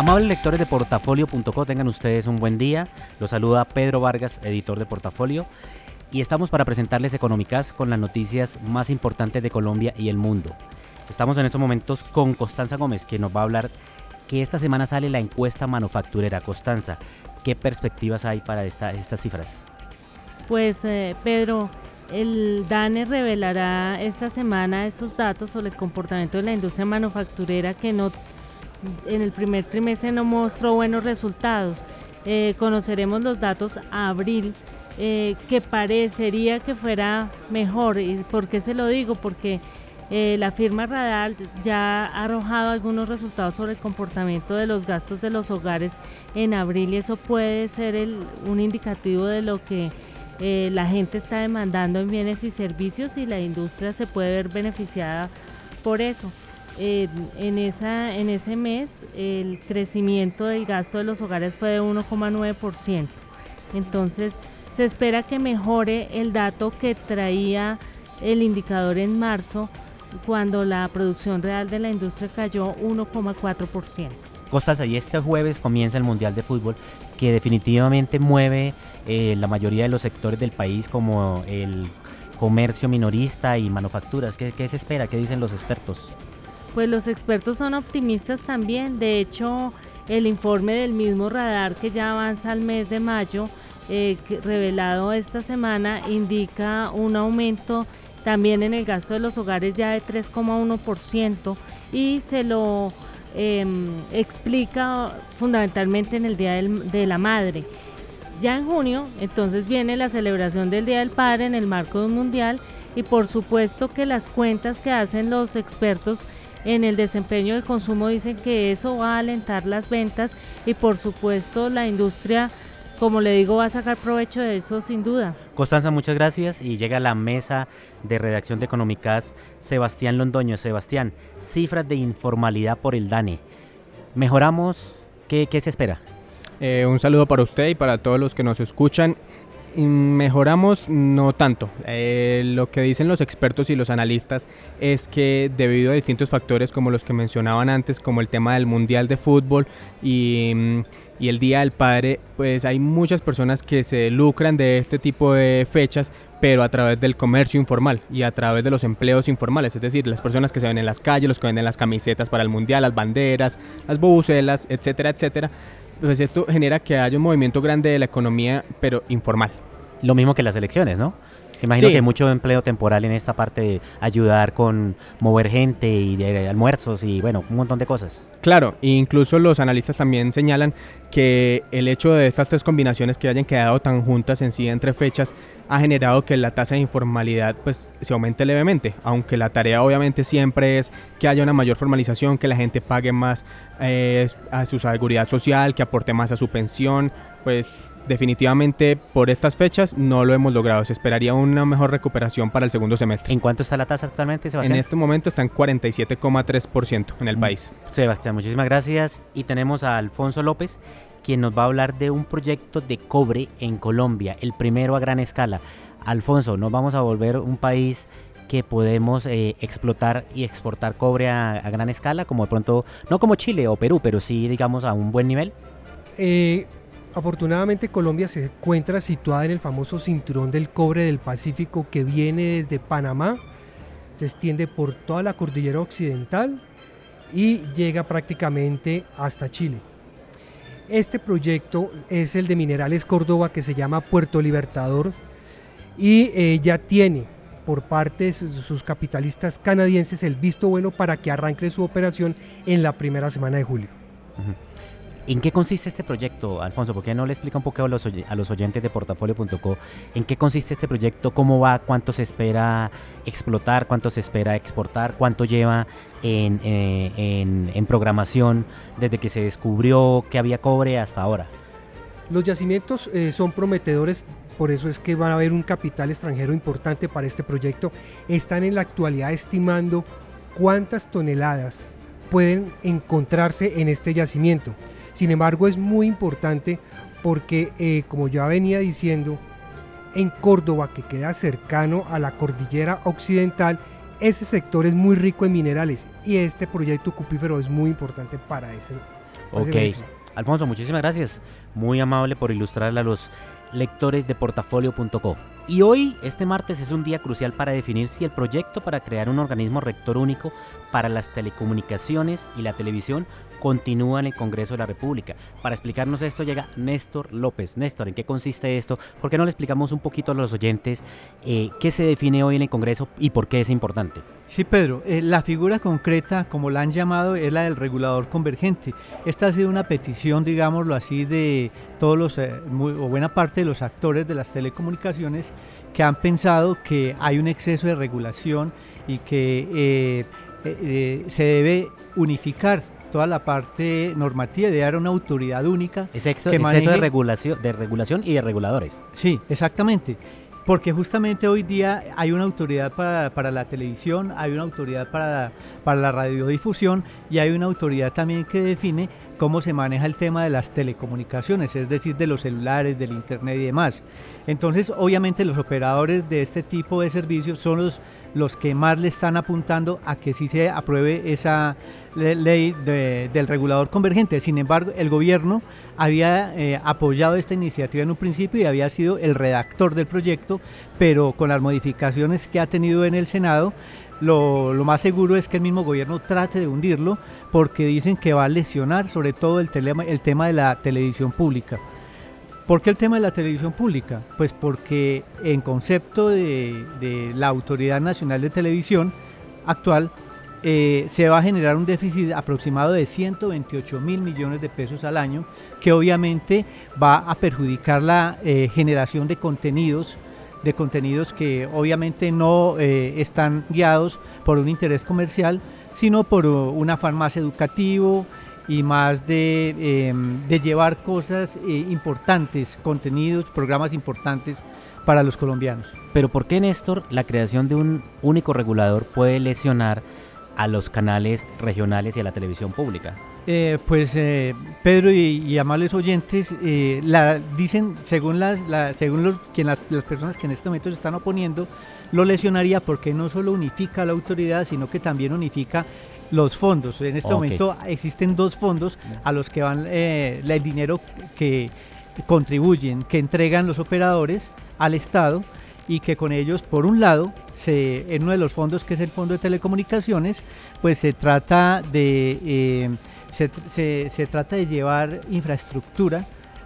Amables lectores de portafolio.co, tengan ustedes un buen día. Los saluda Pedro Vargas, editor de Portafolio. Y estamos para presentarles Económicas con las noticias más importantes de Colombia y el mundo. Estamos en estos momentos con Constanza Gómez, que nos va a hablar que esta semana sale la encuesta manufacturera. Constanza, ¿qué perspectivas hay para estas cifras? Pues eh, Pedro, el DANE revelará esta semana esos datos sobre el comportamiento de la industria manufacturera que no en el primer trimestre no mostró buenos resultados. Eh, conoceremos los datos a abril, eh, que parecería que fuera mejor. ¿Y por qué se lo digo? Porque eh, la firma Radar ya ha arrojado algunos resultados sobre el comportamiento de los gastos de los hogares en abril y eso puede ser un indicativo de lo que la gente está demandando en bienes y servicios y la industria se puede ver beneficiada por eso en, esa, en ese mes el crecimiento del gasto de los hogares fue de 1,9%. Entonces se espera que mejore el dato que traía el indicador en marzo cuando la producción real de la industria cayó 1,4%. Costas, y este jueves comienza el Mundial de Fútbol que definitivamente mueve eh, la mayoría de los sectores del país como el comercio minorista y manufacturas. ¿Qué, ¿Qué, se espera? ¿Qué dicen los expertos? Pues los expertos son optimistas también. De hecho, el informe del mismo radar que ya avanza al mes de mayo, eh, revelado esta semana, indica un aumento también en el gasto de los hogares ya de 3,1% y se lo em, explica fundamentalmente en el Día de la Madre. Ya en junio, entonces viene la celebración del Día del Padre en el marco de un mundial y por supuesto que las cuentas que hacen los expertos en el desempeño del consumo dicen que eso va a alentar las ventas y por supuesto la industria, como le digo, va a sacar provecho de eso sin duda. Constanza, muchas gracias y llega a la mesa de redacción de Económicas Sebastián Londoño. Sebastián, cifras de informalidad por el DANE. ¿Mejoramos? ¿Qué, se espera? Eh, un saludo para usted y para todos los que nos escuchan mejoramos no tanto. Eh, lo que dicen los expertos y los analistas es que debido a distintos factores como los que mencionaban antes, como el tema del Mundial de Fútbol y, mm, y el Día del Padre, pues hay muchas personas que se lucran de este tipo de fechas pero a través del comercio informal y a través de los empleos informales, es decir, las personas que se ven en las calles, los que venden las camisetas para el mundial, las banderas, las bucelas, etcétera, etcétera, pues esto genera que haya un movimiento grande de la economía, pero informal. Lo mismo que las elecciones, ¿no? Imagino que hay mucho empleo temporal en esta parte de ayudar con mover gente y de almuerzos y bueno, un montón de cosas. Claro, e incluso los analistas también señalan que el hecho de estas tres combinaciones que hayan quedado tan juntas en sí entre fechas ha generado que la tasa de informalidad pues se aumente levemente, aunque la tarea obviamente siempre es que haya una mayor formalización, que la gente pague más eh, a su seguridad social, que aporte más a su pensión, pues definitivamente por estas fechas no lo hemos logrado. Se esperaría una mejor recuperación para el segundo semestre. ¿En cuánto está la tasa actualmente, Sebastián? En este momento está en 47,3% en el mm. país. Sebastián, muchísimas gracias. Y tenemos a Alfonso López, quien nos va a hablar de un proyecto de cobre en Colombia, el primero a gran escala. Alfonso, nos vamos a volver un país que podemos eh, explotar y exportar cobre a, gran escala, como de pronto, no como Chile o Perú, pero sí, digamos, a un buen nivel? Eh, afortunadamente Colombia se encuentra situada en el famoso cinturón del cobre del Pacífico que viene desde Panamá, se extiende por toda la cordillera occidental y llega prácticamente hasta Chile. Este proyecto es el de Minerales Córdoba que se llama Puerto Libertador y eh, ya tiene por parte de sus capitalistas canadienses el visto bueno para que arranque su operación en la primera semana de julio. ¿En qué consiste este proyecto, Alfonso? ¿Por qué no le explica un poco a los, oyentes de portafolio.co en qué consiste este proyecto, cómo va, cuánto se espera explotar, cuánto se espera exportar, cuánto lleva en, eh, programación desde que se descubrió que había cobre hasta ahora? Los yacimientos eh, son prometedores, por eso es que va a haber un capital extranjero importante para este proyecto. Están en la actualidad estimando cuántas toneladas pueden encontrarse en este yacimiento. Sin embargo, es muy importante porque, eh, como ya venía diciendo, en Córdoba, que queda cercano a la cordillera occidental, ese sector es muy rico en minerales y este proyecto cupífero es muy importante para ese. Para ok, ese Alfonso, muchísimas gracias. Muy amable por ilustrarle a los lectores de portafolio.co. Y hoy, este martes, es un día crucial para definir si el proyecto para crear un organismo rector único para las telecomunicaciones y la televisión continúa en el Congreso de la República. Para explicarnos esto llega Néstor López. Néstor, ¿en qué consiste esto? ¿Por qué no le explicamos un poquito a los oyentes eh, qué se define hoy en el Congreso y por qué es importante? Sí, Pedro, eh, la figura concreta, como la han llamado, es la del regulador convergente. Esta ha sido una petición, digámoslo así, de todos los, eh, o buena parte de los actores de las telecomunicaciones que han pensado que hay un exceso de regulación y que eh, eh, se debe unificar toda la parte normativa y de dar una autoridad única. Exceso, que exceso de, regulación, de regulación y de reguladores. Sí, exactamente. Porque justamente hoy día hay una autoridad para, para, la televisión, hay una autoridad para, para la radiodifusión y hay una autoridad también que define cómo se maneja el tema de las telecomunicaciones, es decir, de los celulares, del internet y demás. Entonces, obviamente los operadores de este tipo de servicios son los, los que más le están apuntando a que sí se apruebe esa ley de, del regulador convergente. Sin embargo, el gobierno había eh, apoyado esta iniciativa en un principio y había sido el redactor del proyecto, pero con las modificaciones que ha tenido en el Senado, lo, lo, más seguro es que el mismo gobierno trate de hundirlo porque dicen que va a lesionar sobre todo el, telema, el tema de la televisión pública. ¿Por qué el tema de la televisión pública? Pues porque en concepto de, de la Autoridad Nacional de Televisión actual eh, se va a generar un déficit aproximado de 128 mil millones de pesos al año que obviamente va a perjudicar la eh, generación de contenidos de contenidos que obviamente no eh, están guiados por un interés comercial, sino por un afán más educativo y más de, eh, de llevar cosas eh, importantes, contenidos, programas importantes para los colombianos. Pero ¿por qué, Néstor, la creación de un único regulador puede lesionar a los canales regionales y a la televisión pública? Eh, pues eh, Pedro y, y, amables oyentes, eh, la, dicen, según, las, la, según los, quien las, las, personas que en este momento se están oponiendo, lo lesionaría porque no solo unifica la autoridad, sino que también unifica los fondos. En este okay. momento existen dos fondos a los que van el dinero que contribuyen, que entregan los operadores al Estado y que con ellos, por un lado, en uno de los fondos que es el Fondo de Telecomunicaciones, pues se trata de eh, se, trata de llevar infraestructura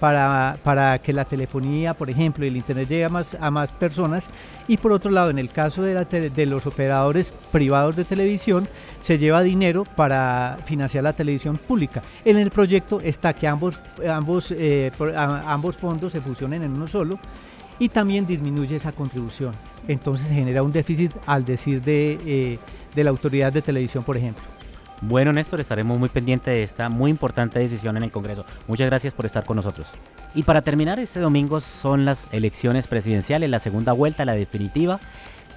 para, para, que la telefonía, por ejemplo, y el Internet llegue a más, a más personas. Y por otro lado, en el caso de los operadores privados de televisión, se lleva dinero para financiar la televisión pública. En el proyecto está que ambos, ambos, eh, ambos fondos se fusionen en uno solo y también disminuye esa contribución. Entonces se genera un déficit al decir de, eh, de la autoridad de televisión, por ejemplo. Bueno, Néstor, estaremos muy pendientes de esta muy importante decisión en el Congreso. Muchas gracias por estar con nosotros. Y para terminar, este domingo son las elecciones presidenciales, la segunda vuelta, la definitiva.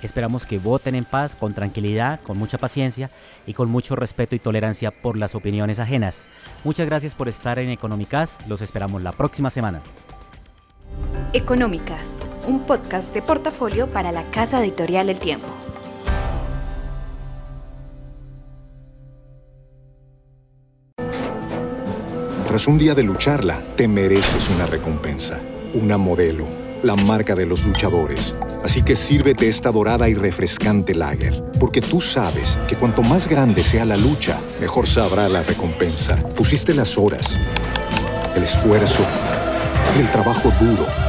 Esperamos que voten en paz, con tranquilidad, con mucha paciencia y con mucho respeto y tolerancia por las opiniones ajenas. Muchas gracias por estar en Económicas. Los esperamos la próxima semana. Económicas, un podcast de portafolio para la Casa Editorial El Tiempo. Tras un día de lucharla, te mereces una recompensa, una modelo, la marca de los luchadores. Así que sírvete esta dorada y refrescante lager, porque tú sabes que cuanto más grande sea la lucha, mejor sabrá la recompensa. Pusiste las horas, el esfuerzo, y el trabajo duro.